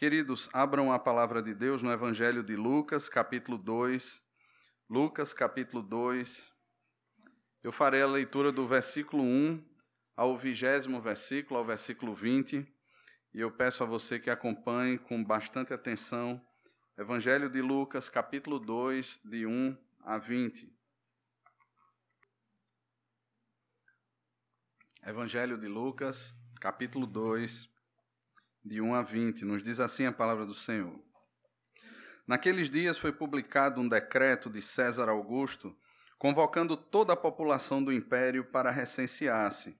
Queridos, abram a palavra de Deus no Evangelho de Lucas, capítulo 2. Lucas, capítulo 2. Eu farei a leitura do versículo 1 ao vigésimo versículo, ao versículo 20. E eu peço a você que acompanhe com bastante atenção. Evangelho de Lucas, capítulo 2, de 1 a 20. Evangelho de Lucas, capítulo 2, de 1 a 20, nos diz assim a palavra do Senhor. Naqueles dias foi publicado um decreto de César Augusto, convocando toda a população do império para recensear-se.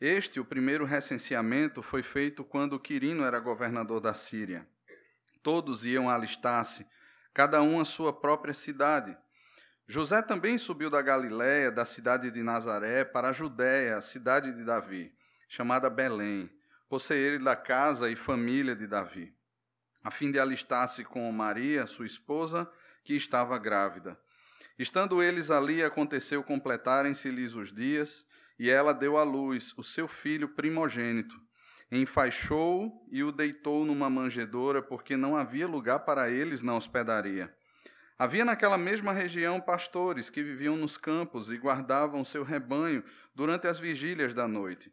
Este, o primeiro recenseamento, foi feito quando Quirino era governador da Síria. Todos iam alistar-se, cada um à sua própria cidade. José também subiu da Galiléia, da cidade de Nazaré, para a Judéia, a cidade de Davi, chamada Belém ele da casa e família de Davi, a fim de alistar-se com Maria, sua esposa, que estava grávida. Estando eles ali, aconteceu completarem-se-lhes os dias, e ela deu à luz o seu filho primogênito. Enfaixou e o deitou numa manjedoura, porque não havia lugar para eles na hospedaria. Havia naquela mesma região pastores que viviam nos campos e guardavam seu rebanho durante as vigílias da noite.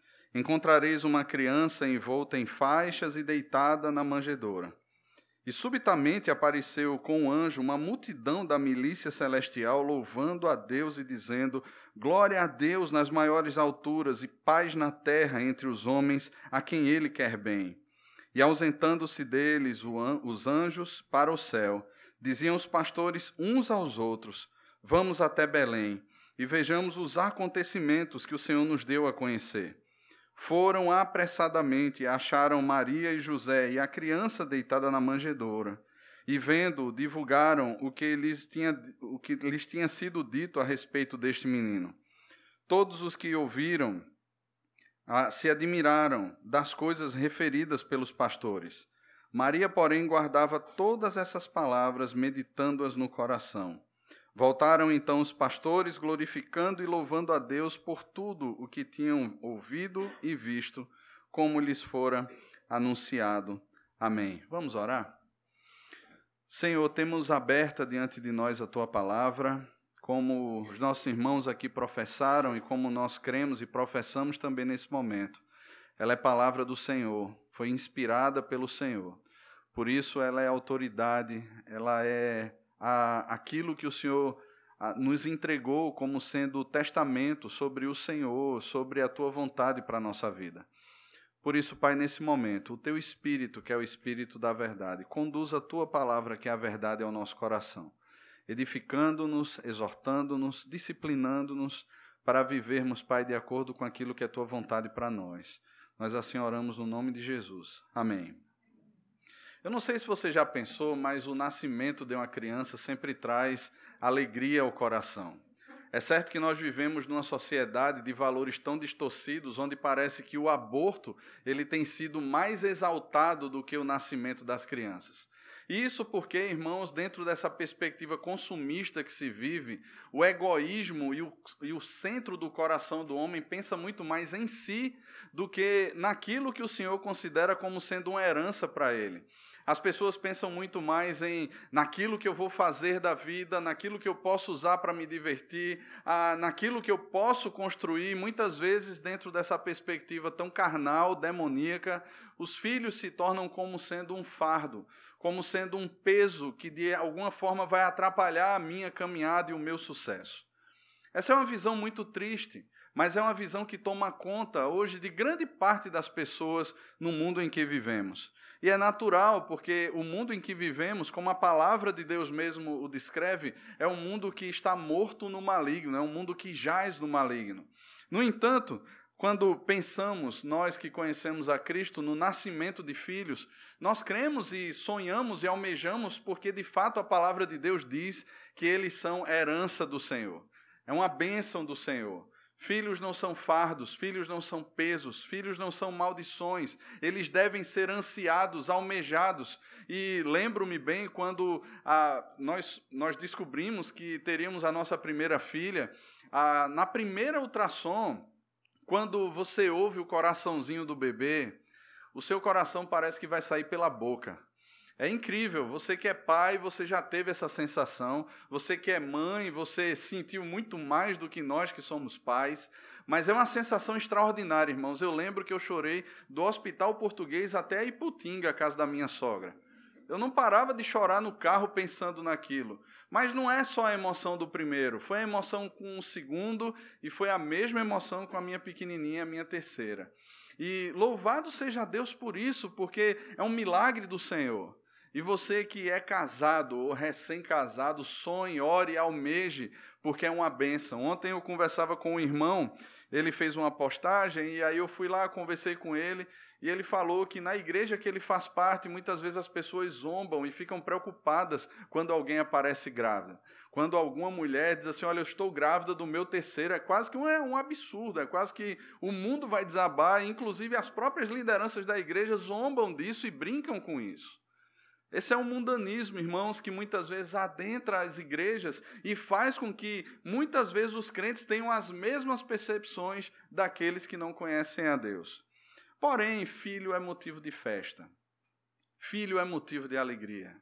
encontrareis uma criança envolta em faixas e deitada na manjedoura. E subitamente apareceu com o anjo uma multidão da milícia celestial, louvando a Deus e dizendo: Glória a Deus nas maiores alturas e paz na terra entre os homens a quem ele quer bem. E ausentando-se deles os anjos para o céu, diziam os pastores uns aos outros: Vamos até Belém e vejamos os acontecimentos que o Senhor nos deu a conhecer. Foram apressadamente, acharam Maria e José e a criança deitada na manjedoura. E vendo, divulgaram o que lhes tinha, o que lhes tinha sido dito a respeito deste menino. Todos os que ouviram ah, se admiraram das coisas referidas pelos pastores. Maria, porém, guardava todas essas palavras, meditando-as no coração. Voltaram então os pastores, glorificando e louvando a Deus por tudo o que tinham ouvido e visto, como lhes fora anunciado. Amém. Vamos orar? Senhor, temos aberta diante de nós a tua palavra, como os nossos irmãos aqui professaram e como nós cremos e professamos também nesse momento. Ela é palavra do Senhor, foi inspirada pelo Senhor. Por isso ela é autoridade, ela é a, aquilo que o Senhor a, nos entregou como sendo testamento sobre o Senhor, sobre a tua vontade para a nossa vida. Por isso, Pai, nesse momento, o teu espírito, que é o espírito da verdade, conduz a tua palavra, que é a verdade, ao nosso coração, edificando-nos, exortando-nos, disciplinando-nos para vivermos, Pai, de acordo com aquilo que é tua vontade para nós. Nós assim oramos no nome de Jesus. Amém. Eu não sei se você já pensou, mas o nascimento de uma criança sempre traz alegria ao coração. É certo que nós vivemos numa sociedade de valores tão distorcidos, onde parece que o aborto ele tem sido mais exaltado do que o nascimento das crianças. Isso porque, irmãos, dentro dessa perspectiva consumista que se vive, o egoísmo e o, e o centro do coração do homem pensa muito mais em si do que naquilo que o Senhor considera como sendo uma herança para ele. As pessoas pensam muito mais em naquilo que eu vou fazer da vida, naquilo que eu posso usar para me divertir, ah, naquilo que eu posso construir. Muitas vezes, dentro dessa perspectiva tão carnal, demoníaca, os filhos se tornam como sendo um fardo, como sendo um peso que de alguma forma vai atrapalhar a minha caminhada e o meu sucesso. Essa é uma visão muito triste, mas é uma visão que toma conta hoje de grande parte das pessoas no mundo em que vivemos. E é natural, porque o mundo em que vivemos, como a palavra de Deus mesmo o descreve, é um mundo que está morto no maligno, é um mundo que jaz no maligno. No entanto, quando pensamos, nós que conhecemos a Cristo, no nascimento de filhos, Nós cremos e sonhamos e almejamos porque de fato a palavra de Deus diz que eles são herança do Senhor. É uma bênção do Senhor. Filhos não são fardos, filhos não são pesos, filhos não são maldições, eles devem ser ansiados, almejados. E lembro-me bem quando ah, nós, nós descobrimos que teríamos a nossa primeira filha, ah, na primeira ultrassom, quando você ouve o coraçãozinho do bebê, o seu coração parece que vai sair pela boca. É incrível, você que é pai, você já teve essa sensação, você que é mãe, você sentiu muito mais do que nós que somos pais, mas é uma sensação extraordinária, irmãos. Eu lembro que eu chorei do Hospital Português até a Iputinga, a casa da minha sogra. Eu não parava de chorar no carro pensando naquilo. Mas não é só a emoção do primeiro, foi a emoção com o segundo e foi a mesma emoção com a minha pequenininha, a minha terceira. E louvado seja Deus por isso, porque é um milagre do Senhor. E você que é casado ou recém-casado, sonhe, ore, almeje, porque é uma benção. Ontem eu conversava com um irmão, ele fez uma postagem e aí eu fui lá, conversei com ele e ele falou que na igreja que ele faz parte, muitas vezes as pessoas zombam e ficam preocupadas quando alguém aparece grávida. Quando alguma mulher diz assim: Olha, eu estou grávida do meu terceiro, é quase que um, é um absurdo, é quase que o mundo vai desabar, inclusive as próprias lideranças da igreja zombam disso e brincam com isso. Esse é um mundanismo, irmãos, que muitas vezes adentra as igrejas e faz com que muitas vezes os crentes tenham as mesmas percepções daqueles que não conhecem a Deus. Porém, filho é motivo de festa. Filho é motivo de alegria.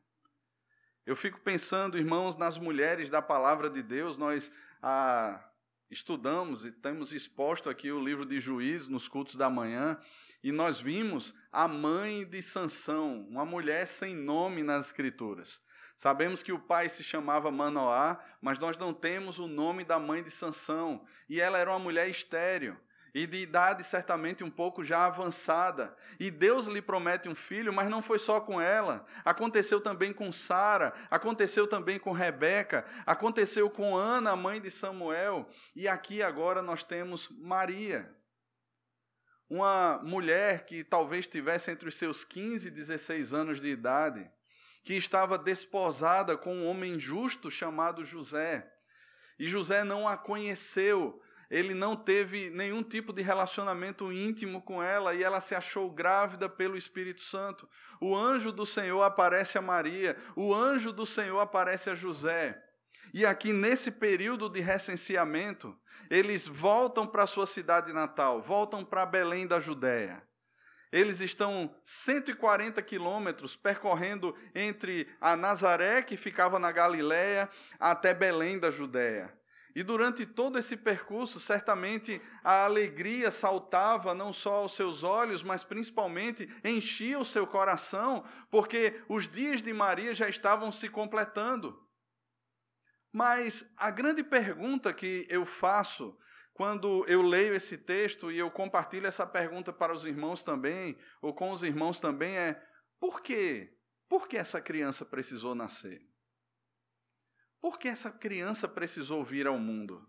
Eu fico pensando, irmãos, nas mulheres da palavra de Deus. Nós ah, estudamos e temos exposto aqui o livro de Juízes nos cultos da manhã. E nós vimos a mãe de Sansão, uma mulher sem nome nas escrituras. Sabemos que o pai se chamava Manoá, mas nós não temos o nome da mãe de Sansão, e ela era uma mulher estéril e de idade certamente um pouco já avançada. E Deus lhe promete um filho, mas não foi só com ela. Aconteceu também com Sara, aconteceu também com Rebeca, aconteceu com Ana, mãe de Samuel, e aqui agora nós temos Maria uma mulher que talvez tivesse entre os seus 15 e 16 anos de idade, que estava desposada com um homem justo chamado José. E José não a conheceu, ele não teve nenhum tipo de relacionamento íntimo com ela e ela se achou grávida pelo Espírito Santo. O anjo do Senhor aparece a Maria, o anjo do Senhor aparece a José. E aqui nesse período de recenseamento, eles voltam para sua cidade natal, voltam para Belém da Judéia. Eles estão 140 quilômetros percorrendo entre a Nazaré, que ficava na Galiléia, até Belém da Judéia. E durante todo esse percurso, certamente a alegria saltava não só aos seus olhos, mas principalmente enchia o seu coração, porque os dias de Maria já estavam se completando. Mas a grande pergunta que eu faço quando eu leio esse texto e eu compartilho essa pergunta para os irmãos também, ou com os irmãos também, é: por quê? Por que essa criança precisou nascer? Por que essa criança precisou vir ao mundo?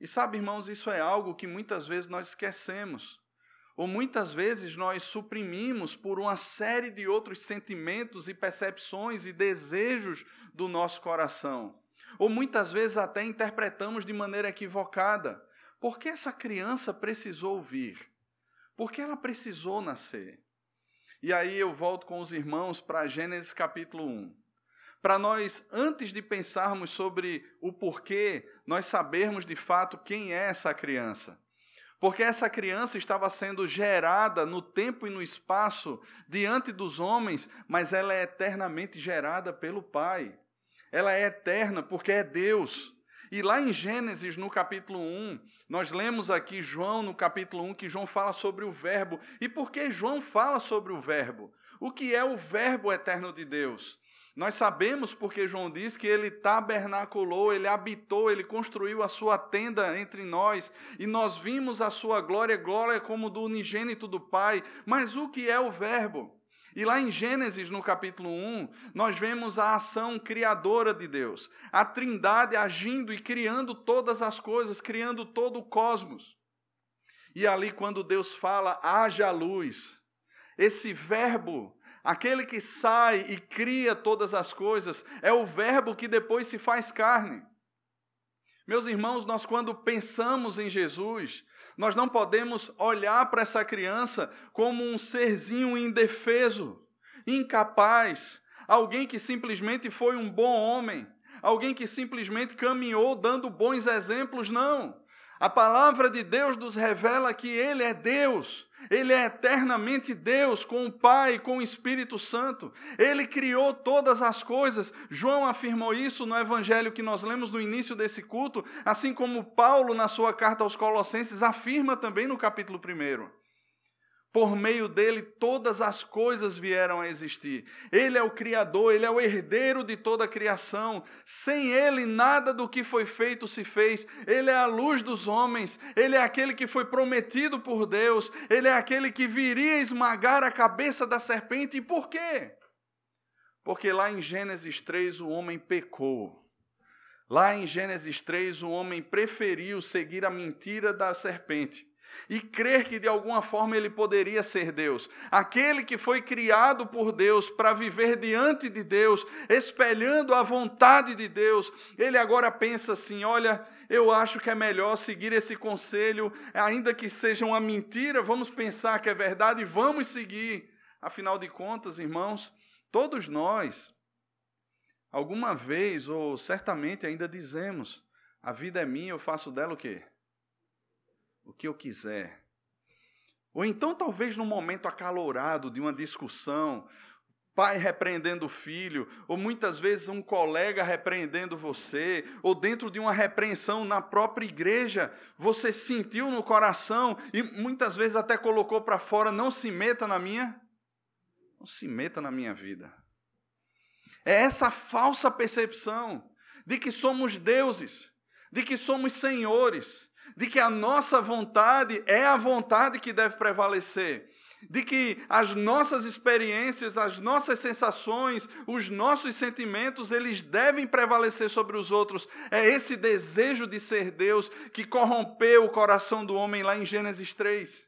E sabe, irmãos, isso é algo que muitas vezes nós esquecemos. Ou muitas vezes nós suprimimos por uma série de outros sentimentos e percepções e desejos do nosso coração. Ou muitas vezes até interpretamos de maneira equivocada. Por que essa criança precisou vir? Por que ela precisou nascer? E aí eu volto com os irmãos para Gênesis capítulo 1. Para nós, antes de pensarmos sobre o porquê, nós sabermos de fato quem é essa criança. Porque essa criança estava sendo gerada no tempo e no espaço diante dos homens, mas ela é eternamente gerada pelo Pai ela é eterna porque é Deus. E lá em Gênesis, no capítulo 1, nós lemos aqui João, no capítulo 1, que João fala sobre o Verbo. E por que João fala sobre o Verbo? O que é o Verbo eterno de Deus? Nós sabemos porque João diz que ele tabernaculou, ele habitou, ele construiu a sua tenda entre nós, e nós vimos a sua glória, glória como do unigênito do Pai. Mas o que é o Verbo? E lá em Gênesis, no capítulo 1, nós vemos a ação criadora de Deus, a Trindade agindo e criando todas as coisas, criando todo o cosmos. E ali, quando Deus fala, haja luz, esse verbo aquele que sai e cria todas as coisas, é o Verbo que depois se faz carne. Meus irmãos, nós quando pensamos em Jesus, nós não podemos olhar para essa criança como um serzinho indefeso, incapaz, alguém que simplesmente foi um bom homem, alguém que simplesmente caminhou dando bons exemplos, não. A palavra de Deus nos revela que Ele é Deus, Ele é eternamente Deus, com o Pai, com o Espírito Santo. Ele criou todas as coisas. João afirmou isso no evangelho que nós lemos no início desse culto, assim como Paulo, na sua carta aos Colossenses, afirma também no capítulo 1. Por meio dele, todas as coisas vieram a existir. Ele é o Criador, ele é o herdeiro de toda a criação. Sem ele, nada do que foi feito se fez. Ele é a luz dos homens, ele é aquele que foi prometido por Deus, ele é aquele que viria esmagar a cabeça da serpente. E por quê? Porque lá em Gênesis 3 o homem pecou. Lá em Gênesis 3 o homem preferiu seguir a mentira da serpente e crer que de alguma forma ele poderia ser Deus. Aquele que foi criado por Deus para viver diante de Deus, espelhando a vontade de Deus, ele agora pensa assim: olha, eu acho que é melhor seguir esse conselho, ainda que seja uma mentira, vamos pensar que é verdade e vamos seguir. Afinal de contas, irmãos, todos nós, alguma vez ou certamente ainda dizemos: a vida é minha, eu faço dela o quê? O que eu quiser. Ou então, talvez num momento acalorado de uma discussão, pai repreendendo o filho, ou muitas vezes um colega repreendendo você, ou dentro de uma repreensão na própria igreja, você sentiu no coração e muitas vezes até colocou para fora: não se meta na minha, não se meta na minha vida. É essa falsa percepção de que somos deuses, de que somos senhores, de que a nossa vontade é a vontade que deve prevalecer, de que as nossas experiências, as nossas sensações, os nossos sentimentos, eles devem prevalecer sobre os outros. É esse desejo de ser Deus que corrompeu o coração do homem lá em Gênesis 3.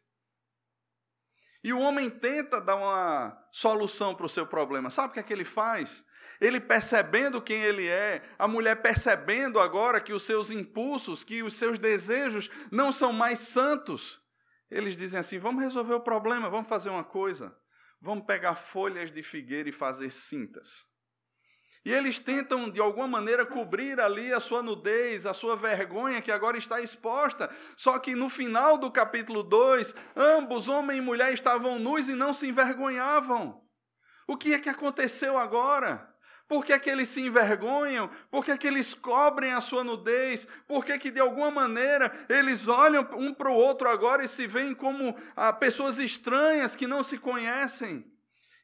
E o homem tenta dar uma solução para o seu problema. Sabe o que é que ele faz? Ele percebendo quem ele é, a mulher percebendo agora que os seus impulsos, que os seus desejos não são mais santos. Eles dizem assim: vamos resolver o problema, vamos fazer uma coisa. Vamos pegar folhas de figueira e fazer cintas. E eles tentam, de alguma maneira, cobrir ali a sua nudez, a sua vergonha que agora está exposta. Só que no final do capítulo 2, ambos, homem e mulher, estavam nus e não se envergonhavam. O que é que aconteceu agora? Por que, é que eles se envergonham? Por que, é que eles cobrem a sua nudez? Por que, é que de alguma maneira eles olham um para o outro agora e se veem como ah, pessoas estranhas que não se conhecem?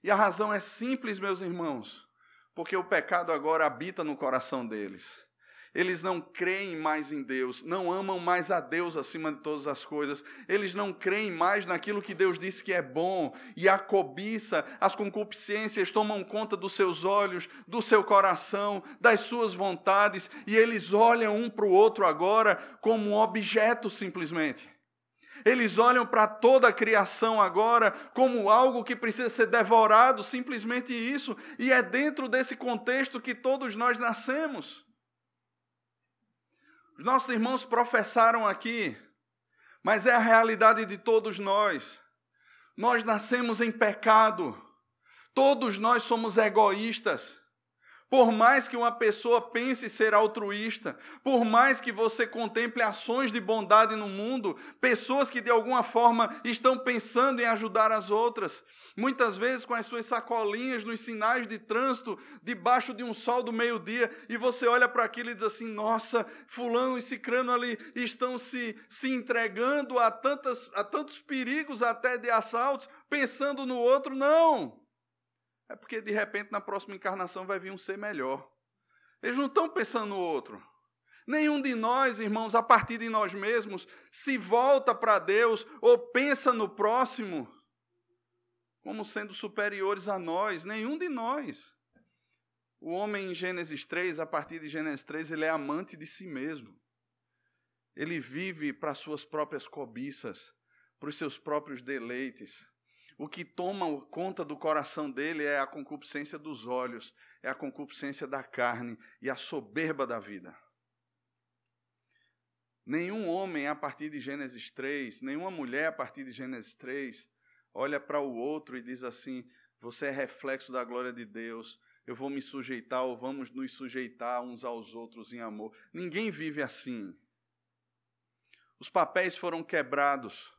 E a razão é simples, meus irmãos, porque o pecado agora habita no coração deles. Eles não creem mais em Deus, não amam mais a Deus acima de todas as coisas. Eles não creem mais naquilo que Deus disse que é bom. E a cobiça, as concupiscências tomam conta dos seus olhos, do seu coração, das suas vontades. E eles olham um para o outro agora como um objeto simplesmente. Eles olham para toda a criação agora como algo que precisa ser devorado, simplesmente isso. E é dentro desse contexto que todos nós nascemos. Os nossos irmãos professaram aqui, mas é a realidade de todos nós. Nós nascemos em pecado, todos nós somos egoístas. Por mais que uma pessoa pense ser altruísta, por mais que você contemple ações de bondade no mundo, pessoas que de alguma forma estão pensando em ajudar as outras, muitas vezes com as suas sacolinhas nos sinais de trânsito, debaixo de um sol do meio-dia, e você olha para aquilo e diz assim: nossa, Fulano e Cicrano ali estão se, se entregando a, tantas, a tantos perigos até de assaltos, pensando no outro. Não! É porque de repente na próxima encarnação vai vir um ser melhor. Eles não estão pensando no outro. Nenhum de nós, irmãos, a partir de nós mesmos, se volta para Deus ou pensa no próximo como sendo superiores a nós. Nenhum de nós. O homem em Gênesis 3, a partir de Gênesis 3, ele é amante de si mesmo. Ele vive para suas próprias cobiças, para os seus próprios deleites. o que toma conta do coração dele é a concupiscência dos olhos, é a concupiscência da carne e a soberba da vida. Nenhum homem, a partir de Gênesis 3, nenhuma mulher, a partir de Gênesis 3, olha para o outro e diz assim: Você é reflexo da glória de Deus, eu vou me sujeitar ou vamos nos sujeitar uns aos outros em amor. Ninguém vive assim. Os papéis foram quebrados.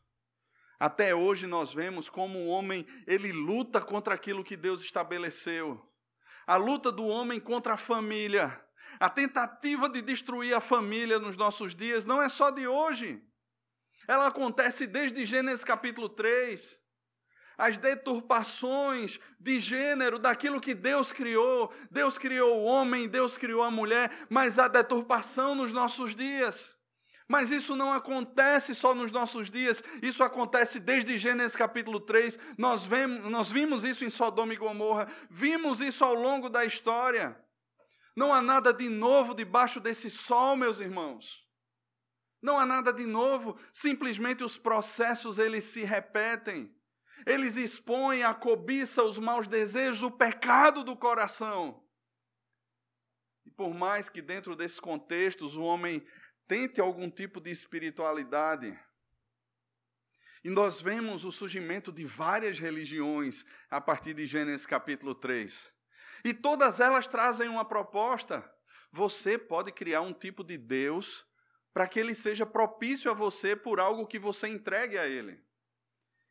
Até hoje nós vemos como o homem ele luta contra aquilo que Deus estabeleceu. A luta do homem contra a família, a tentativa de destruir a família nos nossos dias não é só de hoje. Ela acontece desde Gênesis capítulo 3. As deturpações de gênero daquilo que Deus criou. Deus criou o homem, Deus criou a mulher, mas a deturpação nos nossos dias. Mas isso não acontece só nos nossos dias, isso acontece desde Gênesis capítulo 3. Nós, vemos, nós vimos isso em Sodoma e Gomorra, vimos isso ao longo da história. Não há nada de novo debaixo desse sol, meus irmãos. Não há nada de novo, simplesmente os processos eles se repetem. Eles expõem a cobiça, os maus desejos, o pecado do coração. E por mais que dentro desses contextos o homem tente algum tipo de espiritualidade, e nós vemos o surgimento de várias religiões a partir de Gênesis capítulo 3. E todas elas trazem uma proposta. Você pode criar um tipo de Deus para que ele seja propício a você por algo que você entregue a ele.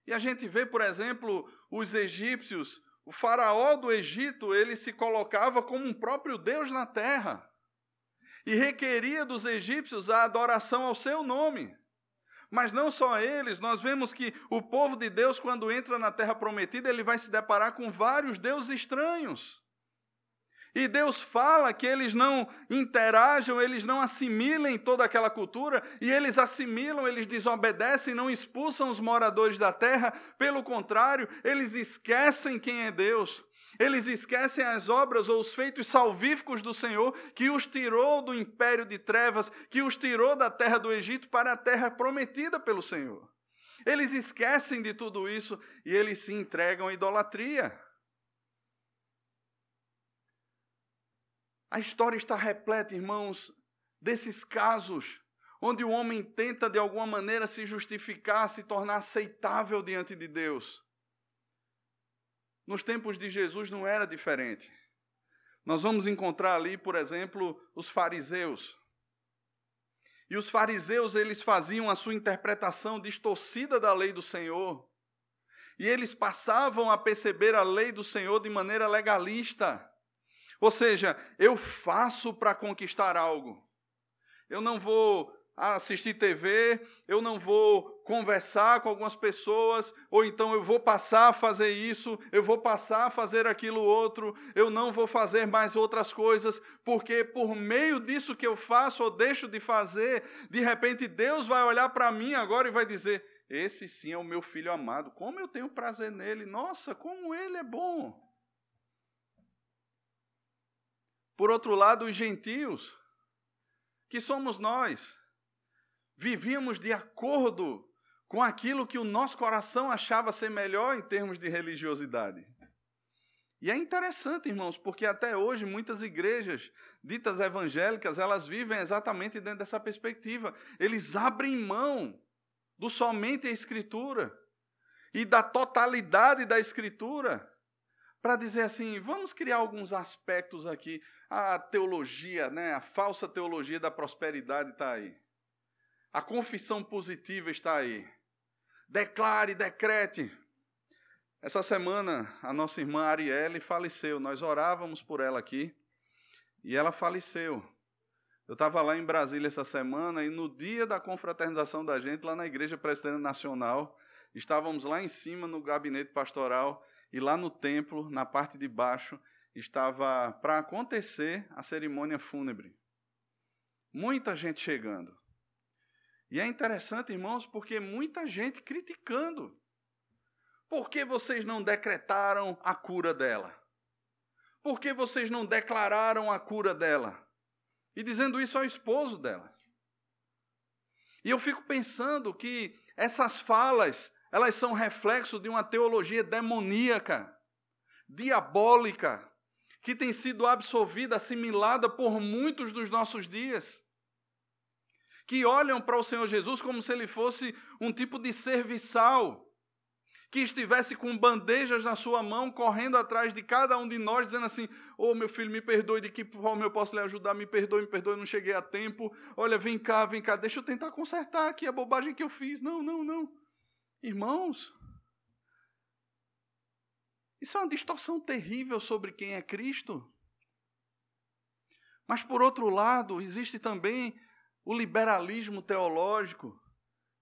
E a gente vê, por exemplo, os egípcios, o faraó do Egito, ele se colocava como um próprio Deus na terra. E requeria dos egípcios a adoração ao seu nome. Mas não só eles, nós vemos que o povo de Deus, quando entra na terra prometida, ele vai se deparar com vários deuses estranhos. E Deus fala que eles não interajam, eles não assimilem toda aquela cultura, e eles assimilam, eles desobedecem, não expulsam os moradores da terra, pelo contrário, eles esquecem quem é Deus. Eles esquecem as obras ou os feitos salvíficos do Senhor, que os tirou do império de trevas, que os tirou da terra do Egito para a terra prometida pelo Senhor. Eles esquecem de tudo isso e eles se entregam à idolatria. A história está repleta, irmãos, desses casos onde o homem tenta de alguma maneira se justificar, se tornar aceitável diante de Deus. Nos tempos de Jesus não era diferente. Nós vamos encontrar ali, por exemplo, os fariseus. E os fariseus, eles faziam a sua interpretação distorcida da lei do Senhor. E eles passavam a perceber a lei do Senhor de maneira legalista. Ou seja, eu faço para conquistar algo. Eu não vou assistir TV, eu não vou conversar com algumas pessoas, ou então eu vou passar a fazer isso, eu vou passar a fazer aquilo outro, eu não vou fazer mais outras coisas, porque por meio disso que eu faço ou deixo de fazer, de repente Deus vai olhar para mim agora e vai dizer: Esse sim é o meu filho amado, como eu tenho prazer nele, nossa, como ele é bom. Por outro lado, os gentios, que somos nós, vivíamos de acordo com aquilo que o nosso coração achava ser melhor em termos de religiosidade. E é interessante, irmãos, porque até hoje muitas igrejas ditas evangélicas, elas vivem exatamente dentro dessa perspectiva. Eles abrem mão do somente a escritura e da totalidade da escritura para dizer assim, vamos criar alguns aspectos aqui a teologia, né, a falsa teologia da prosperidade está aí. A confissão positiva está aí. Declare, decrete. Essa semana, a nossa irmã Arielle faleceu. Nós orávamos por ela aqui e ela faleceu. Eu estava lá em Brasília essa semana e no dia da confraternização da gente, lá na Igreja Presbiteriana Nacional, estávamos lá em cima no gabinete pastoral e lá no templo, na parte de baixo, estava para acontecer a cerimônia fúnebre. Muita gente chegando. E é interessante, irmãos, porque muita gente criticando. Por que vocês não decretaram a cura dela? Por que vocês não declararam a cura dela? E dizendo isso ao esposo dela. E eu fico pensando que essas falas, elas são reflexo de uma teologia demoníaca, diabólica, que tem sido absorvida, assimilada por muitos dos nossos dias. Que olham para o Senhor Jesus como se ele fosse um tipo de serviçal, que estivesse com bandejas na sua mão, correndo atrás de cada um de nós, dizendo assim: Ô oh, meu filho, me perdoe, de que forma eu posso lhe ajudar? Me perdoe, me perdoe, não cheguei a tempo. Olha, vem cá, vem cá, deixa eu tentar consertar aqui a bobagem que eu fiz. Não, não, não. Irmãos, isso é uma distorção terrível sobre quem é Cristo. Mas, por outro lado, existe também o liberalismo teológico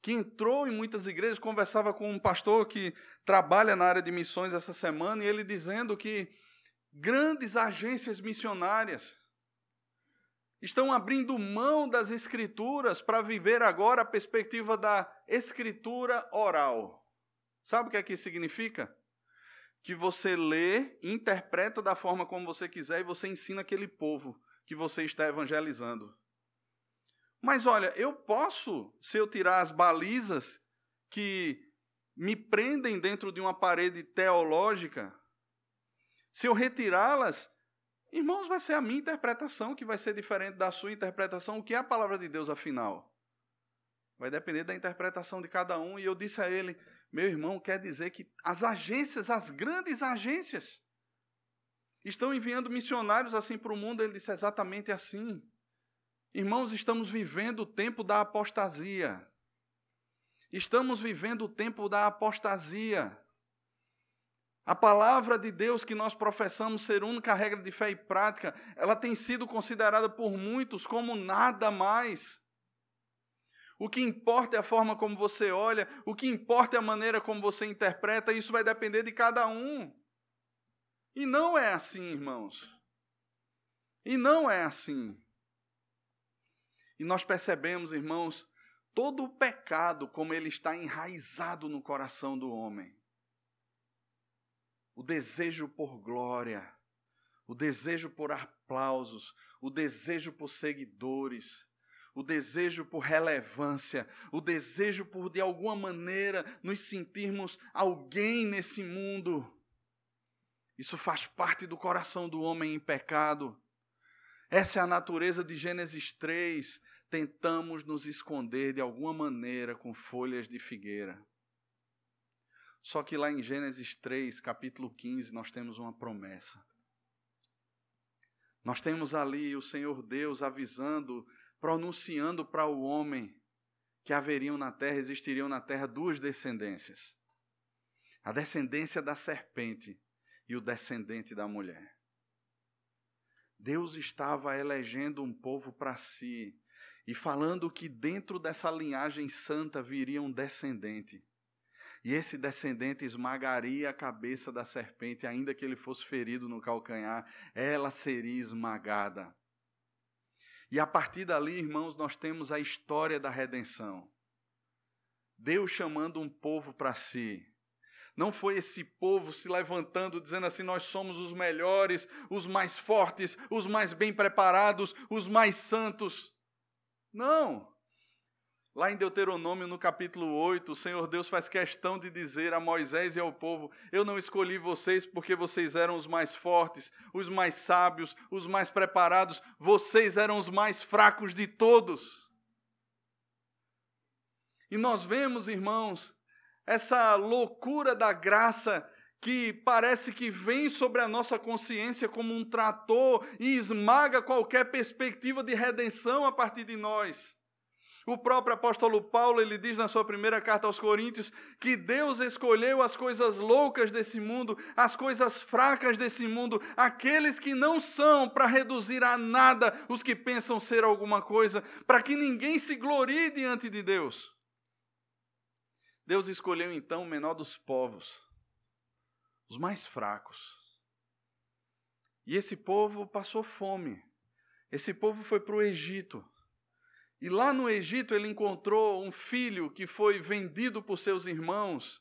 que entrou em muitas igrejas, conversava com um pastor que trabalha na área de missões essa semana, e ele dizendo que grandes agências missionárias estão abrindo mão das escrituras para viver agora a perspectiva da escritura oral. Sabe o que é que isso significa? Que você lê, interpreta da forma como você quiser e você ensina aquele povo que você está evangelizando. Mas olha, eu posso, se eu tirar as balizas que me prendem dentro de uma parede teológica, se eu retirá-las, irmãos, vai ser a minha interpretação que vai ser diferente da sua interpretação. O que é a palavra de Deus, afinal? Vai depender da interpretação de cada um. E eu disse a ele, meu irmão, quer dizer que as agências, as grandes agências, estão enviando missionários assim para o mundo. Ele disse exatamente assim. Irmãos, estamos vivendo o tempo da apostasia. Estamos vivendo o tempo da apostasia. A palavra de Deus que nós professamos ser única regra de fé e prática, ela tem sido considerada por muitos como nada mais. O que importa é a forma como você olha, o que importa é a maneira como você interpreta, isso vai depender de cada um. E não é assim, irmãos. E não é assim. E nós percebemos, irmãos, todo o pecado como ele está enraizado no coração do homem. O desejo por glória, o desejo por aplausos, o desejo por seguidores, o desejo por relevância, o desejo por de alguma maneira nos sentirmos alguém nesse mundo. Isso faz parte do coração do homem em pecado. Essa é a natureza de Gênesis 3. Tentamos nos esconder de alguma maneira com folhas de figueira. Só que lá em Gênesis 3, capítulo 15, nós temos uma promessa. Nós temos ali o Senhor Deus avisando, pronunciando para o homem que haveriam na terra, existiriam na terra duas descendências: a descendência da serpente e o descendente da mulher. Deus estava elegendo um povo para si e falando que dentro dessa linhagem santa viria um descendente. E esse descendente esmagaria a cabeça da serpente, ainda que ele fosse ferido no calcanhar, ela seria esmagada. E a partir dali, irmãos, nós temos a história da redenção. Deus chamando um povo para si, não foi esse povo se levantando dizendo assim: nós somos os melhores, os mais fortes, os mais bem preparados, os mais santos. Não. Lá em Deuteronômio, no capítulo 8, o Senhor Deus faz questão de dizer a Moisés e ao povo: Eu não escolhi vocês porque vocês eram os mais fortes, os mais sábios, os mais preparados, vocês eram os mais fracos de todos. E nós vemos, irmãos, essa loucura da graça que parece que vem sobre a nossa consciência como um trator e esmaga qualquer perspectiva de redenção a partir de nós. O próprio apóstolo Paulo, ele diz na sua primeira carta aos Coríntios que Deus escolheu as coisas loucas desse mundo, as coisas fracas desse mundo, aqueles que não são para reduzir a nada os que pensam ser alguma coisa, para que ninguém se glorie diante de Deus. Deus escolheu então o menor dos povos, os mais fracos. E esse povo passou fome. Esse povo foi para o Egito. E lá no Egito ele encontrou um filho que foi vendido por seus irmãos,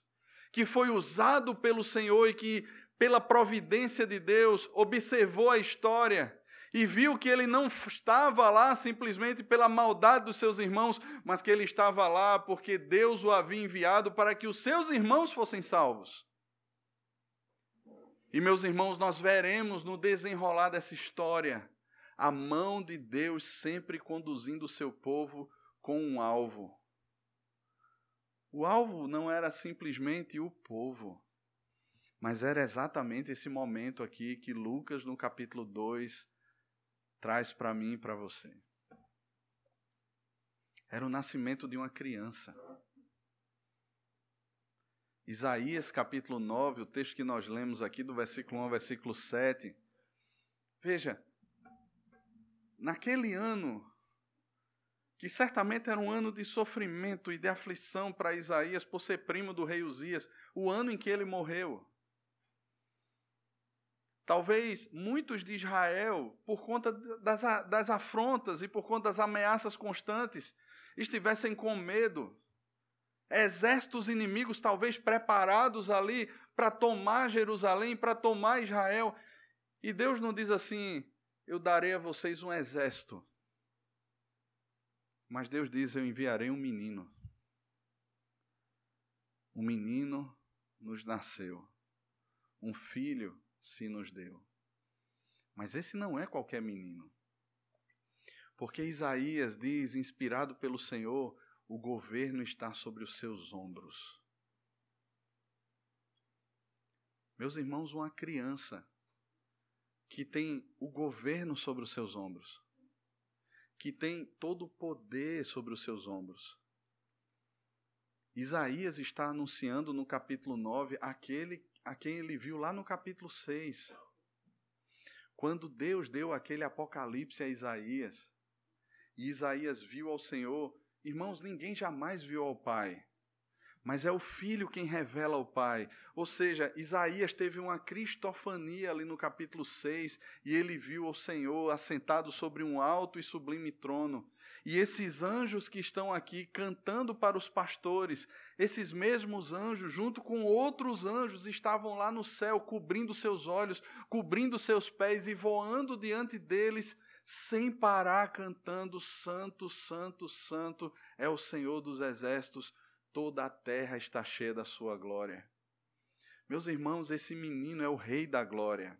que foi usado pelo Senhor e que, pela providência de Deus, observou a história e viu que ele não estava lá simplesmente pela maldade dos seus irmãos, mas que ele estava lá porque Deus o havia enviado para que os seus irmãos fossem salvos. E meus irmãos, nós veremos no desenrolar dessa história a mão de Deus sempre conduzindo o seu povo com um alvo. O alvo não era simplesmente o povo, mas era exatamente esse momento aqui que Lucas, no capítulo 2, traz para mim e para você. Era o nascimento de uma criança. Isaías capítulo 9, o texto que nós lemos aqui, do versículo 1 ao versículo 7. Veja, naquele ano, que certamente era um ano de sofrimento e de aflição para Isaías por ser primo do rei Uzias, o ano em que ele morreu. Talvez muitos de Israel, por conta das, das afrontas e por conta das ameaças constantes, estivessem com medo. Exércitos inimigos, talvez preparados ali para tomar Jerusalém, para tomar Israel. E Deus não diz assim: Eu darei a vocês um exército. Mas Deus diz: Eu enviarei um menino. Um menino nos nasceu. Um filho se nos deu. Mas esse não é qualquer menino. Porque Isaías diz, inspirado pelo Senhor, o governo está sobre os seus ombros. Meus irmãos, uma criança que tem o governo sobre os seus ombros, que tem todo o poder sobre os seus ombros. Isaías está anunciando no capítulo 9 aquele a quem ele viu lá no capítulo 6. Quando Deus deu aquele apocalipse a Isaías, e Isaías viu ao Senhor, irmãos, ninguém jamais viu ao Pai mas é o filho quem revela o pai. Ou seja, Isaías teve uma cristofania ali no capítulo 6 e ele viu o Senhor assentado sobre um alto e sublime trono. E esses anjos que estão aqui cantando para os pastores, esses mesmos anjos, junto com outros anjos, estavam lá no céu, cobrindo seus olhos, cobrindo seus pés e voando diante deles, sem parar, cantando: Santo, Santo, Santo é o Senhor dos exércitos toda a terra está cheia da sua glória. Meus irmãos, esse menino é o Rei da glória.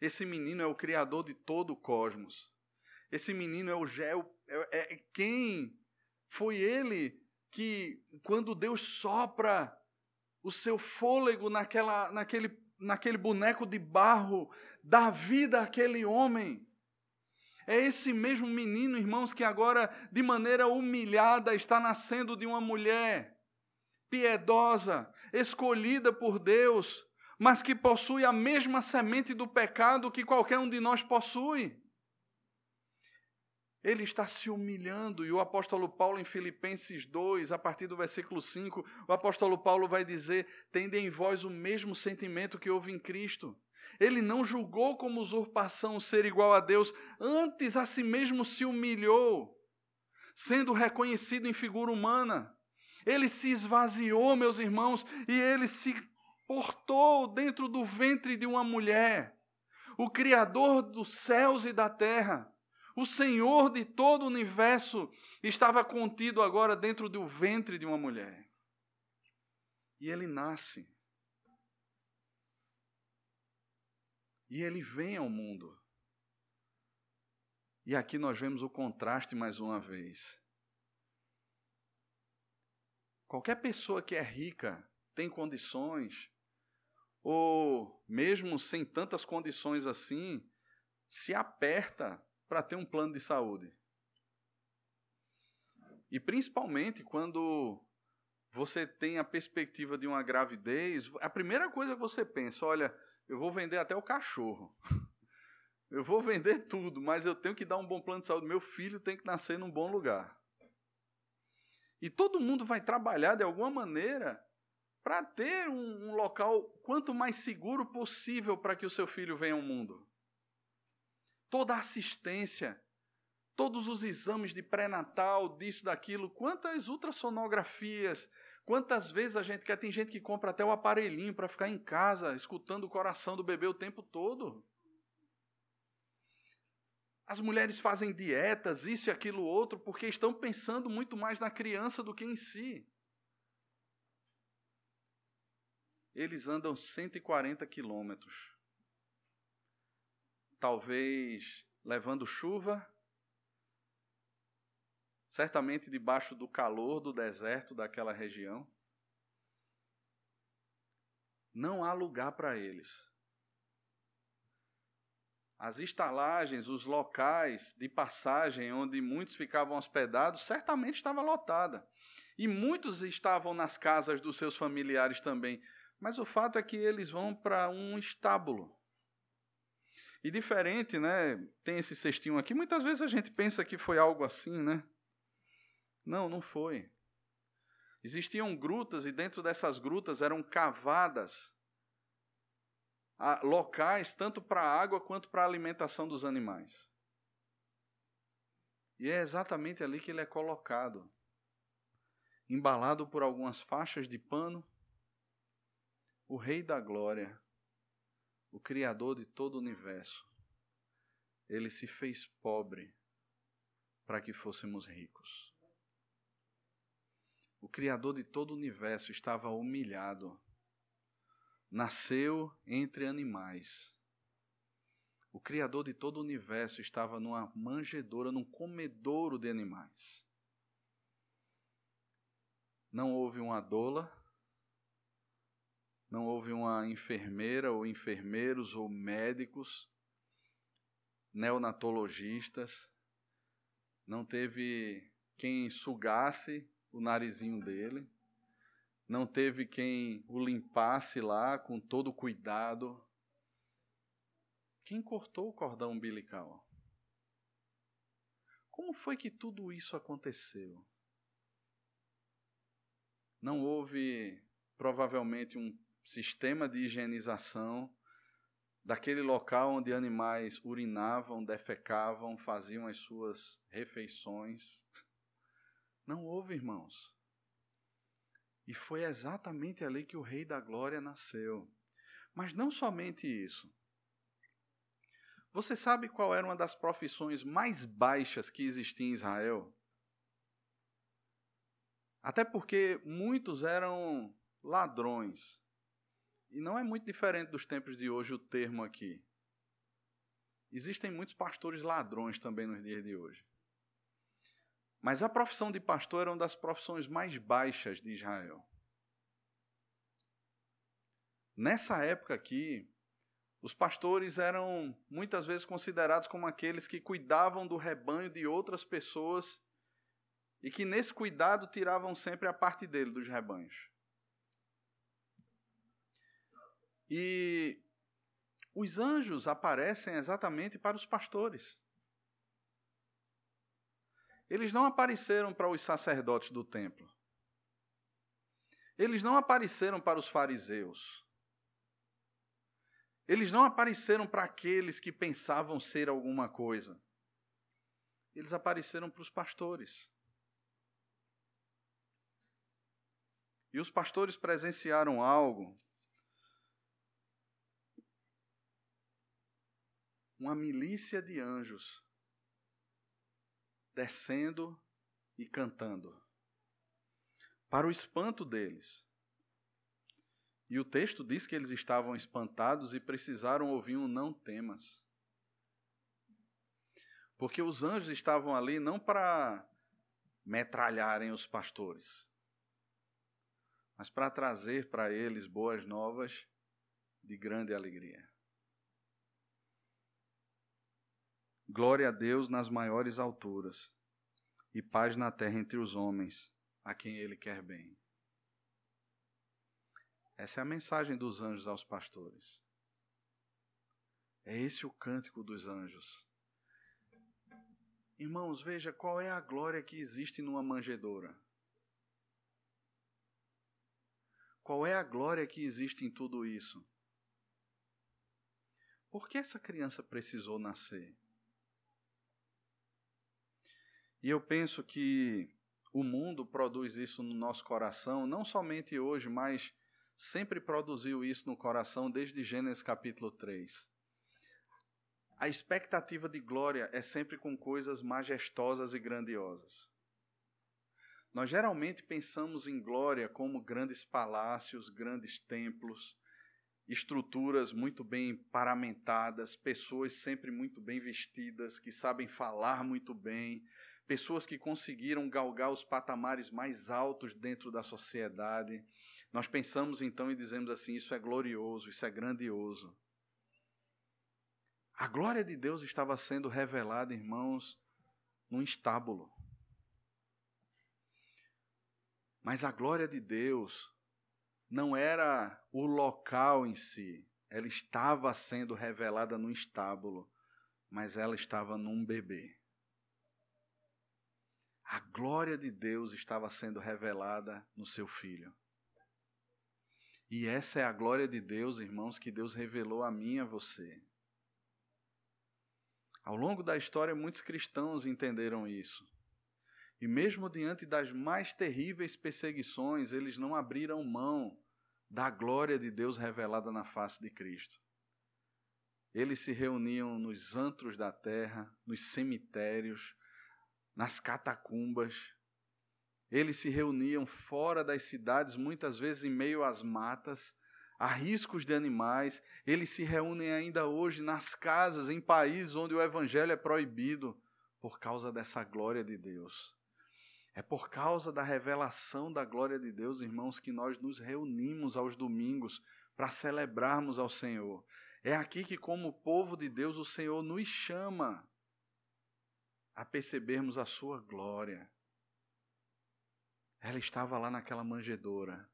Esse menino é o Criador de todo o cosmos. Esse menino é o Gel, é, é quem foi ele que, quando Deus sopra o seu fôlego naquela, naquele, naquele boneco de barro, dá vida àquele homem. É esse mesmo menino, irmãos, que agora, de maneira humilhada, está nascendo de uma mulher piedosa, escolhida por Deus, mas que possui a mesma semente do pecado que qualquer um de nós possui. Ele está se humilhando, e o apóstolo Paulo, em Filipenses 2, a partir do versículo 5, o apóstolo Paulo vai dizer: Tende em vós o mesmo sentimento que houve em Cristo ele não julgou como usurpação ser igual a Deus, antes a si mesmo se humilhou, sendo reconhecido em figura humana. Ele se esvaziou, meus irmãos, e ele se portou dentro do ventre de uma mulher. O Criador dos céus e da terra, o Senhor de todo o universo, estava contido agora dentro do ventre de uma mulher. E ele nasce E ele vem ao mundo. E aqui nós vemos o contraste mais uma vez. Qualquer pessoa que é rica, tem condições, ou mesmo sem tantas condições assim, se aperta para ter um plano de saúde. E principalmente quando você tem a perspectiva de uma gravidez, a primeira coisa que você pensa, olha, eu vou vender até o cachorro. Eu vou vender tudo, mas eu tenho que dar um bom plano de saúde. Meu filho tem que nascer num bom lugar. E todo mundo vai trabalhar de alguma maneira para ter um, um, local quanto mais seguro possível para que o seu filho venha ao mundo. Toda a assistência, todos os exames de pré-natal, disso, daquilo, quantas ultrassonografias, Quantas vezes a gente quer? Tem gente que compra até o aparelhinho para ficar em casa, escutando o coração do bebê o tempo todo. As mulheres fazem dietas, isso e aquilo outro, porque estão pensando muito mais na criança do que em si. Eles andam 140 quilômetros. Talvez levando chuva, certamente debaixo do calor do deserto daquela região. Não há lugar para eles as estalagens, os locais de passagem onde muitos ficavam hospedados, certamente estava lotada. E muitos estavam nas casas dos seus familiares também. Mas o fato é que eles vão para um estábulo. E diferente, né? Tem esse cestinho aqui. Muitas vezes a gente pensa que foi algo assim, né? Não, não foi. Existiam grutas e dentro dessas grutas eram cavadas locais tanto para a água quanto para a alimentação dos animais. E é exatamente ali que ele é colocado, embalado por algumas faixas de pano, o Rei da Glória, o Criador de todo o universo. Ele se fez pobre para que fôssemos ricos. O Criador de todo o universo estava humilhado nasceu entre animais. O Criador de todo o universo estava numa manjedoura, num comedouro de animais. Não houve uma doula, não houve uma enfermeira ou enfermeiros ou médicos, neonatologistas, não teve quem sugasse o narizinho dele não teve quem o limpasse lá com todo cuidado. Quem cortou o cordão umbilical? Como foi que tudo isso aconteceu? Não houve, provavelmente, um sistema de higienização daquele local onde animais urinavam, defecavam, faziam as suas refeições. Não houve, irmãos. E foi exatamente ali que o Rei da Glória nasceu. Mas não somente isso. Você sabe qual era uma das profissões mais baixas que existia em Israel? Até porque muitos eram ladrões. E não é muito diferente dos tempos de hoje o termo aqui. Existem muitos pastores ladrões também nos dias de hoje. Mas a profissão de pastor era uma das profissões mais baixas de Israel. Nessa época aqui, os pastores eram muitas vezes considerados como aqueles que cuidavam do rebanho de outras pessoas e que nesse cuidado tiravam sempre a parte dele dos rebanhos. E os anjos aparecem exatamente para os pastores. Eles não apareceram para os sacerdotes do templo. Eles não apareceram para os fariseus. Eles não apareceram para aqueles que pensavam ser alguma coisa. Eles apareceram para os pastores. E os pastores presenciaram algo. Uma milícia de anjos descendo e cantando, para o espanto deles. E o texto diz que eles estavam espantados e precisaram ouvir um não temas. Porque os anjos estavam ali não para metralharem os pastores, mas para trazer para eles boas novas de grande alegria. Glória a Deus nas maiores alturas, e paz na terra entre os homens, a quem Ele quer bem. Essa é a mensagem dos anjos aos pastores. É esse o cântico dos anjos. Irmãos, veja qual é a glória que existe numa manjedoura. Qual é a glória que existe em tudo isso? Por que essa criança precisou nascer? E eu penso que o mundo produz isso no nosso coração, não somente hoje, mas sempre produziu isso no coração desde Gênesis capítulo 3. a expectativa de glória é sempre com coisas majestosas e grandiosas. Nós geralmente pensamos em glória como grandes palácios, grandes templos, estruturas muito bem paramentadas, pessoas sempre muito bem vestidas, que sabem falar muito bem, pessoas que conseguiram galgar os patamares mais altos dentro da sociedade. Nós pensamos então e dizemos assim: isso é glorioso, isso é grandioso. A glória de Deus estava sendo revelada, irmãos, num estábulo. Mas a glória de Deus não era o local em si, ela estava sendo revelada num estábulo, mas ela estava num bebê. A glória de Deus estava sendo revelada no seu filho. E essa é a glória de Deus, irmãos, que Deus revelou a mim e a você. Ao longo da história, muitos cristãos entenderam isso. E mesmo diante das mais terríveis perseguições, eles não abriram mão da glória de Deus revelada na face de Cristo. Eles se reuniam nos antros da terra, nos cemitérios, nas catacumbas. Eles se reuniam fora das cidades, muitas vezes em meio às matas, a riscos de animais. Eles se reúnem ainda hoje nas casas, em países onde o evangelho é proibido, por causa dessa glória de Deus. É por causa da revelação da glória de Deus, irmãos, que nós nos reunimos aos domingos para celebrarmos ao Senhor. É aqui que, como povo de Deus, o Senhor nos chama a percebermos a sua glória. Ela estava lá naquela manjedoura,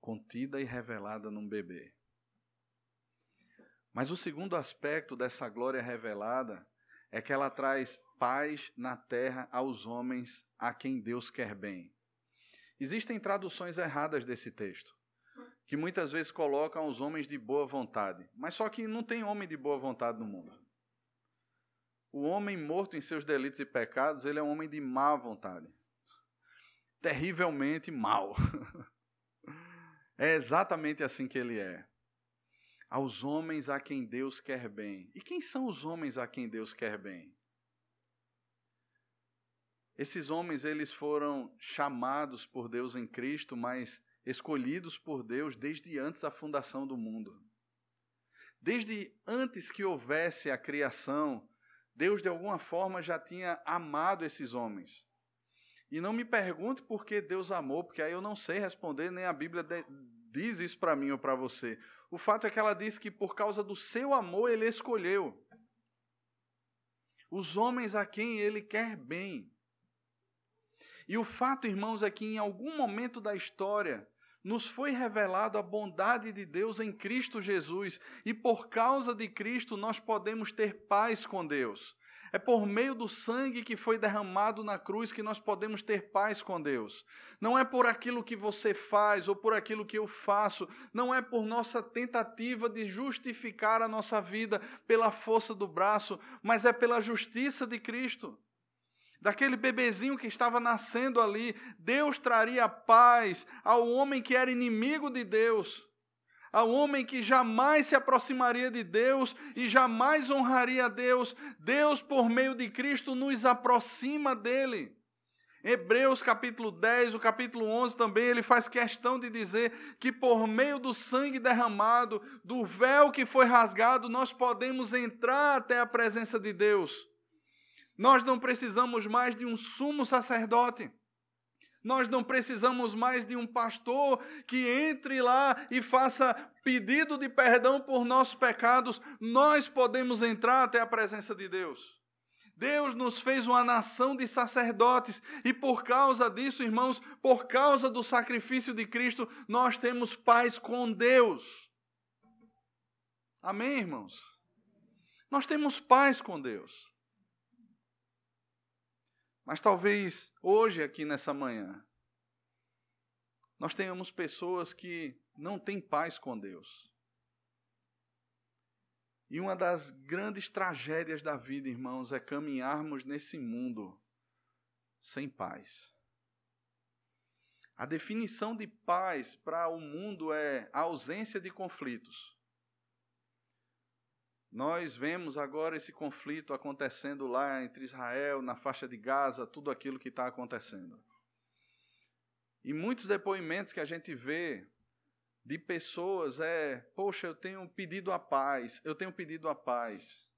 contida e revelada num bebê. Mas o segundo aspecto dessa glória revelada é que ela traz paz na terra aos homens a quem Deus quer bem. Existem traduções erradas desse texto, que muitas vezes colocam os homens de boa vontade, mas só que não tem homem de boa vontade no mundo. O homem morto em seus delitos e pecados, ele é um homem de má vontade. Terrivelmente mal. É exatamente assim que ele é. Aos homens a quem Deus quer bem. E quem são os homens a quem Deus quer bem? Esses homens, eles foram chamados por Deus em Cristo, mas escolhidos por Deus desde antes da fundação do mundo. Desde antes que houvesse a criação, Deus de alguma forma já tinha amado esses homens. E não me pergunte por que Deus amou, porque aí eu não sei responder, nem a Bíblia diz isso para mim ou para você. O fato é que ela diz que por causa do seu amor ele escolheu os homens a quem ele quer bem. E o fato, irmãos, é que em algum momento da história nos foi revelado a bondade de Deus em Cristo Jesus, e por causa de Cristo nós podemos ter paz com Deus. É por meio do sangue que foi derramado na cruz que nós podemos ter paz com Deus. Não é por aquilo que você faz ou por aquilo que eu faço, não é por nossa tentativa de justificar a nossa vida pela força do braço, mas é pela justiça de Cristo daquele bebezinho que estava nascendo ali, Deus traria paz ao homem que era inimigo de Deus, ao homem que jamais se aproximaria de Deus e jamais honraria a Deus. Deus, por meio de Cristo, nos aproxima dele. Hebreus capítulo 10, o capítulo 11 também, ele faz questão de dizer que por meio do sangue derramado, do véu que foi rasgado, nós podemos entrar até a presença de Deus. Nós não precisamos mais de um sumo sacerdote. Nós não precisamos mais de um pastor que entre lá e faça pedido de perdão por nossos pecados. Nós podemos entrar até a presença de Deus. Deus nos fez uma nação de sacerdotes e por causa disso, irmãos, por causa do sacrifício de Cristo, nós temos paz com Deus. Amém, irmãos? Nós temos paz com Deus. Mas talvez hoje, aqui nessa manhã, nós tenhamos pessoas que não têm paz com Deus. E uma das grandes tragédias da vida, irmãos, é caminharmos nesse mundo sem paz. A definição de paz para o mundo é a ausência de conflitos. Nós vemos agora esse conflito acontecendo lá entre Israel, na faixa de Gaza, tudo aquilo que está acontecendo. E muitos depoimentos que a gente vê de pessoas é: poxa, eu tenho pedido a paz, eu tenho pedido a paz.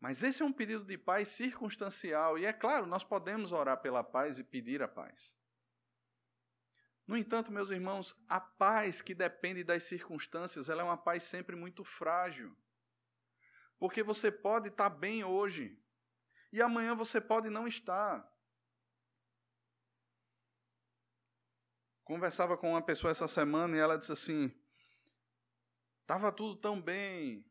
Mas esse é um pedido de paz circunstancial, e é claro, nós podemos orar pela paz e pedir a paz. No entanto, meus irmãos, a paz que depende das circunstâncias, ela é uma paz sempre muito frágil. Porque você pode estar bem hoje, e amanhã você pode não estar. Conversava com uma pessoa essa semana e ela disse assim: estava tudo tão bem.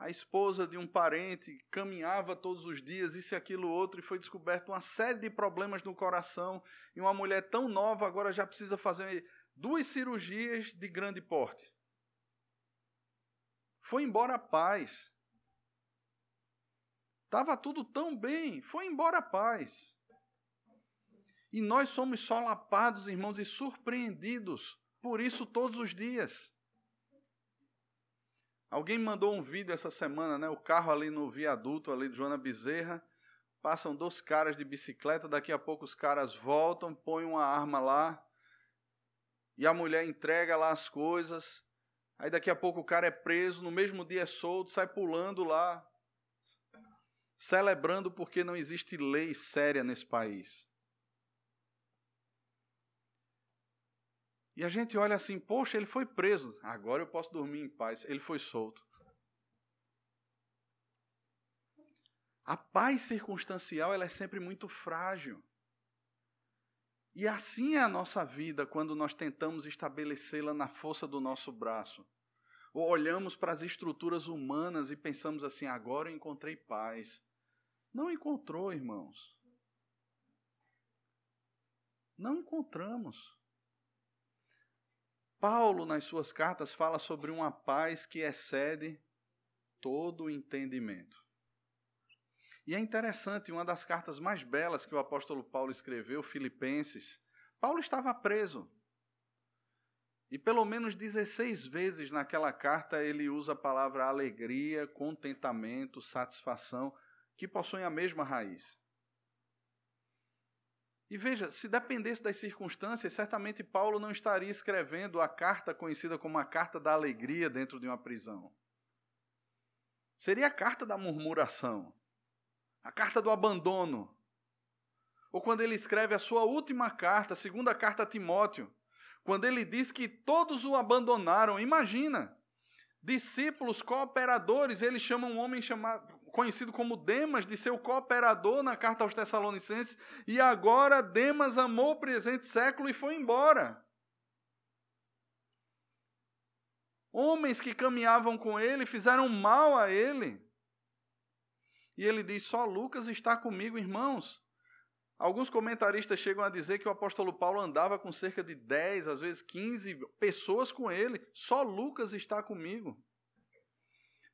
A esposa de um parente caminhava todos os dias, isso e aquilo outro, e foi descoberto uma série de problemas no coração. E uma mulher tão nova agora já precisa fazer duas cirurgias de grande porte. Foi embora a paz. Estava tudo tão bem, foi embora a paz. E nós somos solapados, irmãos, e surpreendidos por isso todos os dias. Alguém mandou um vídeo essa semana, né? O carro ali no viaduto ali de Joana Bezerra, passam dois caras de bicicleta, daqui a pouco os caras voltam, põem uma arma lá, e a mulher entrega lá as coisas. Aí daqui a pouco o cara é preso, no mesmo dia é solto, sai pulando lá, celebrando porque não existe lei séria nesse país. E a gente olha assim, poxa, ele foi preso, agora eu posso dormir em paz. Ele foi solto. A paz circunstancial ela é sempre muito frágil. E assim é a nossa vida quando nós tentamos estabelecê-la na força do nosso braço. Ou olhamos para as estruturas humanas e pensamos assim: agora eu encontrei paz. Não encontrou, irmãos. Não encontramos. Paulo, nas suas cartas, fala sobre uma paz que excede todo o entendimento. E é interessante, uma das cartas mais belas que o apóstolo Paulo escreveu, Filipenses, Paulo estava preso. E pelo menos 16 vezes naquela carta ele usa a palavra alegria, contentamento, satisfação, que possuem a mesma raiz. E veja, se dependesse das circunstâncias, certamente Paulo não estaria escrevendo a carta conhecida como a carta da alegria dentro de uma prisão. Seria a carta da murmuração, a carta do abandono. Ou quando ele escreve a sua última carta, a segunda carta a Timóteo, quando ele diz que todos o abandonaram. Imagina, discípulos, cooperadores, ele chama um homem chamado, conhecido como Demas, de seu cooperador na carta aos Tessalonicenses, e agora Demas amou o presente século e foi embora. Homens que caminhavam com ele fizeram mal a ele. E ele diz: Só Lucas está comigo, irmãos. Alguns comentaristas chegam a dizer que o apóstolo Paulo andava com cerca de 10, às vezes 15 pessoas com ele. Só Lucas está comigo.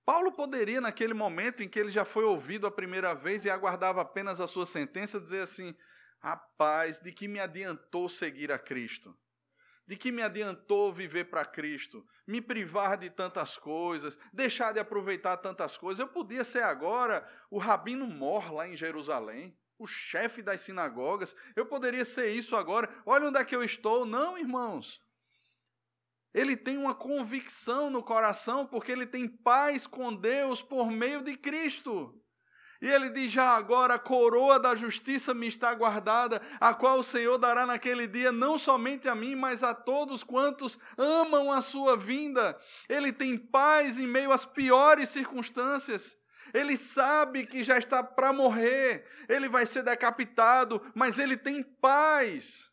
Paulo poderia, naquele momento em que ele já foi ouvido a primeira vez e aguardava apenas a sua sentença, dizer assim: Rapaz, de que me adiantou seguir a Cristo? De que me adiantou viver para Cristo? Me privar de tantas coisas, deixar de aproveitar tantas coisas. Eu podia ser agora o rabino mor lá em Jerusalém, o chefe das sinagogas. Eu poderia ser isso agora. Olha onde é que eu estou. Não, irmãos. Ele tem uma convicção no coração porque ele tem paz com Deus por meio de Cristo. E ele diz: Já agora a coroa da justiça me está guardada, a qual o Senhor dará naquele dia, não somente a mim, mas a todos quantos amam a sua vinda. Ele tem paz em meio às piores circunstâncias. Ele sabe que já está para morrer, ele vai ser decapitado, mas ele tem paz.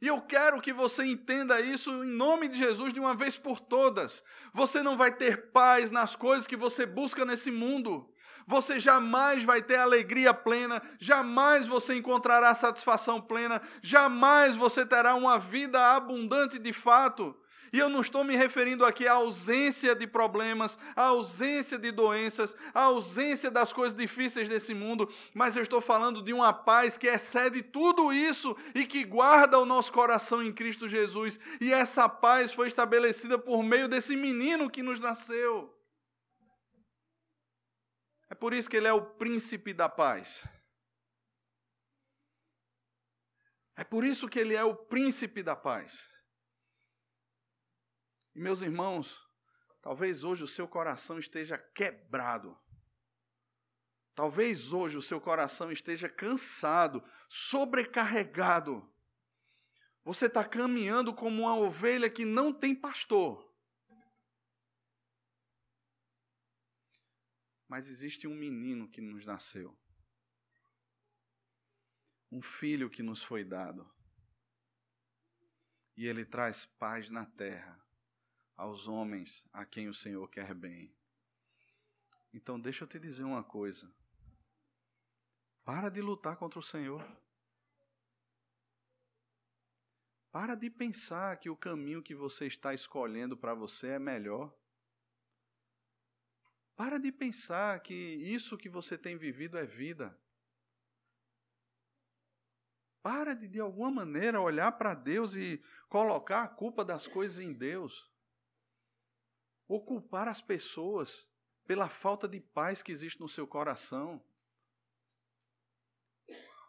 E eu quero que você entenda isso em nome de Jesus de uma vez por todas. Você não vai ter paz nas coisas que você busca nesse mundo. Você jamais vai ter alegria plena, jamais você encontrará satisfação plena, jamais você terá uma vida abundante de fato e eu não estou me referindo aqui à ausência de problemas, à ausência de doenças, à ausência das coisas difíceis desse mundo, mas eu estou falando de uma paz que excede tudo isso e que guarda o nosso coração em Cristo Jesus. E essa paz foi estabelecida por meio desse menino que nos nasceu. É por isso que ele é o príncipe da paz. É por isso que ele é o príncipe da paz. E meus irmãos, talvez hoje o seu coração esteja quebrado. Talvez hoje o seu coração esteja cansado, sobrecarregado. Você está caminhando como uma ovelha que não tem pastor. Mas existe um menino que nos nasceu. Um filho que nos foi dado. E ele traz paz na terra aos homens a quem o Senhor quer bem. Então, deixa eu te dizer uma coisa. Para de lutar contra o Senhor. Para de pensar que o caminho que você está escolhendo para você é melhor. Para de pensar que isso que você tem vivido é vida. Para de, de alguma maneira, olhar para Deus e colocar a culpa das coisas em Deus. Ou culpar as pessoas pela falta de paz que existe no seu coração.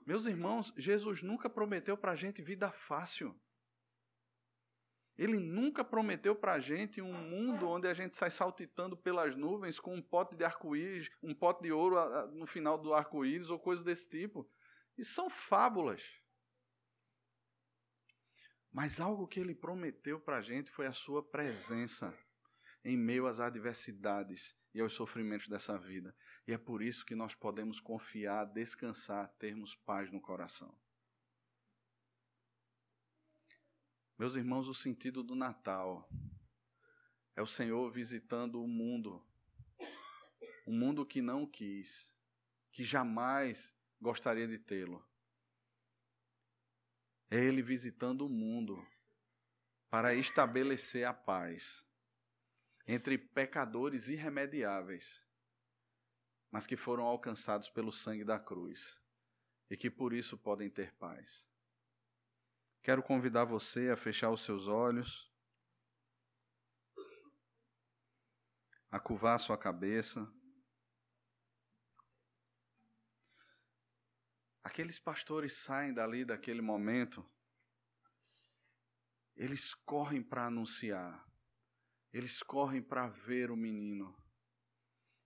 Meus irmãos, Jesus nunca prometeu para a gente vida fácil. Ele nunca prometeu para a gente um mundo onde a gente sai saltitando pelas nuvens com um pote de arco-íris, um pote de ouro no final do arco-íris ou coisas desse tipo. Isso são fábulas. Mas algo que ele prometeu para a gente foi a sua presença em meio às adversidades e aos sofrimentos dessa vida. E é por isso que nós podemos confiar, descansar, termos paz no coração. Meus irmãos, o sentido do Natal é o Senhor visitando o mundo, um mundo que não quis, que jamais gostaria de tê-lo. É Ele visitando o mundo para estabelecer a paz entre pecadores irremediáveis, mas que foram alcançados pelo sangue da cruz e que por isso podem ter paz. Quero convidar você a fechar os seus olhos, a curvar sua cabeça. Aqueles pastores saem dali daquele momento, eles correm para anunciar, eles correm para ver o menino.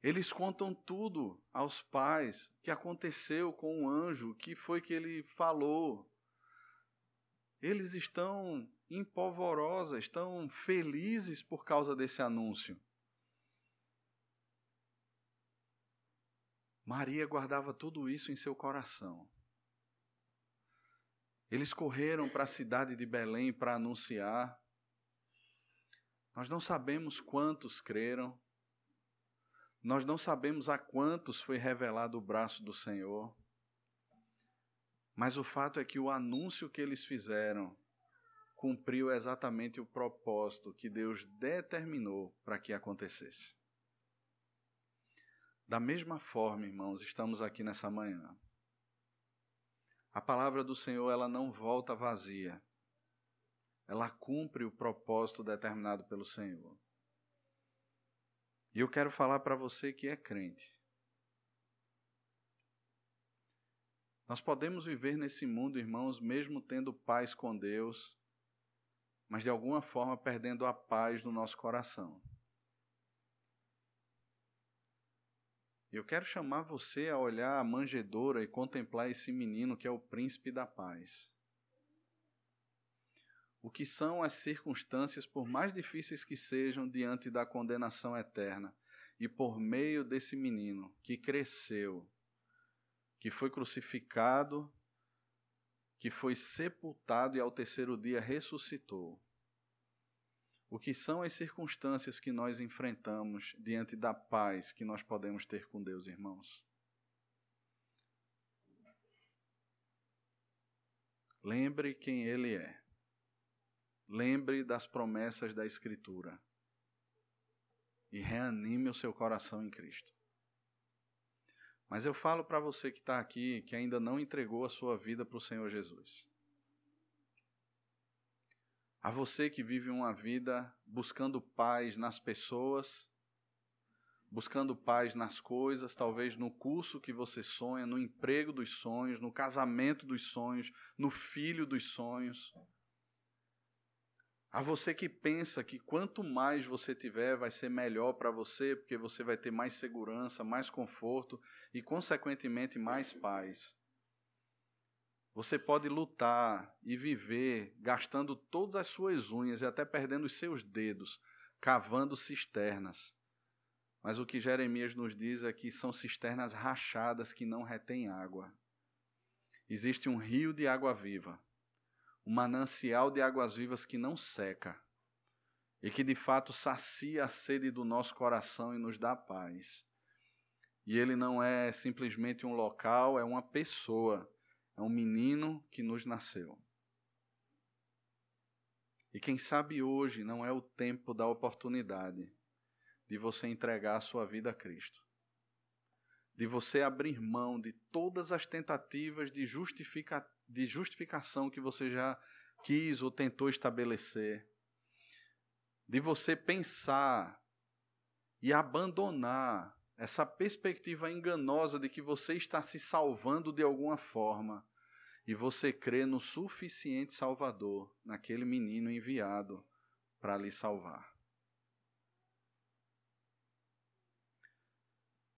Eles contam tudo aos pais que aconteceu com o anjo, o que foi que ele falou, eles estão empolvorosa, estão felizes por causa desse anúncio. Maria guardava tudo isso em seu coração. Eles correram para a cidade de Belém para anunciar. Nós não sabemos quantos creram. Nós não sabemos a quantos foi revelado o braço do Senhor. Mas o fato é que o anúncio que eles fizeram cumpriu exatamente o propósito que Deus determinou para que acontecesse. Da mesma forma, irmãos, estamos aqui nessa manhã. A palavra do Senhor, ela não volta vazia. Ela cumpre o propósito determinado pelo Senhor. E eu quero falar para você que é crente. Nós podemos viver nesse mundo, irmãos, mesmo tendo paz com Deus, mas de alguma forma perdendo a paz no nosso coração. Eu quero chamar você a olhar a manjedoura e contemplar esse menino que é o príncipe da paz. O que são as circunstâncias, por mais difíceis que sejam, diante da condenação eterna, e por meio desse menino que cresceu, que foi crucificado, que foi sepultado e ao terceiro dia ressuscitou. O que são as circunstâncias que nós enfrentamos diante da paz que nós podemos ter com Deus, irmãos? Lembre quem Ele é. Lembre das promessas da Escritura. E reanime o seu coração em Cristo. Mas eu falo para você que está aqui, que ainda não entregou a sua vida para o Senhor Jesus. A você que vive uma vida buscando paz nas pessoas, buscando paz nas coisas, talvez no curso que você sonha, no emprego dos sonhos, no casamento dos sonhos, no filho dos sonhos. A você que pensa que quanto mais você tiver, vai ser melhor para você, porque você vai ter mais segurança, mais conforto e, consequentemente, mais paz. Você pode lutar e viver gastando todas as suas unhas e até perdendo os seus dedos, cavando cisternas. Mas o que Jeremias nos diz é que são cisternas rachadas que não retêm água. Existe um rio de água viva um manancial de águas vivas que não seca e que de fato sacia a sede do nosso coração e nos dá paz. E ele não é simplesmente um local, é uma pessoa, é um menino que nos nasceu. E quem sabe hoje não é o tempo da oportunidade de você entregar a sua vida a Cristo. De você abrir mão de todas as tentativas de justificar de justificação que você já quis ou tentou estabelecer, de você pensar e abandonar essa perspectiva enganosa de que você está se salvando de alguma forma e você crê no suficiente Salvador, naquele menino enviado para lhe salvar.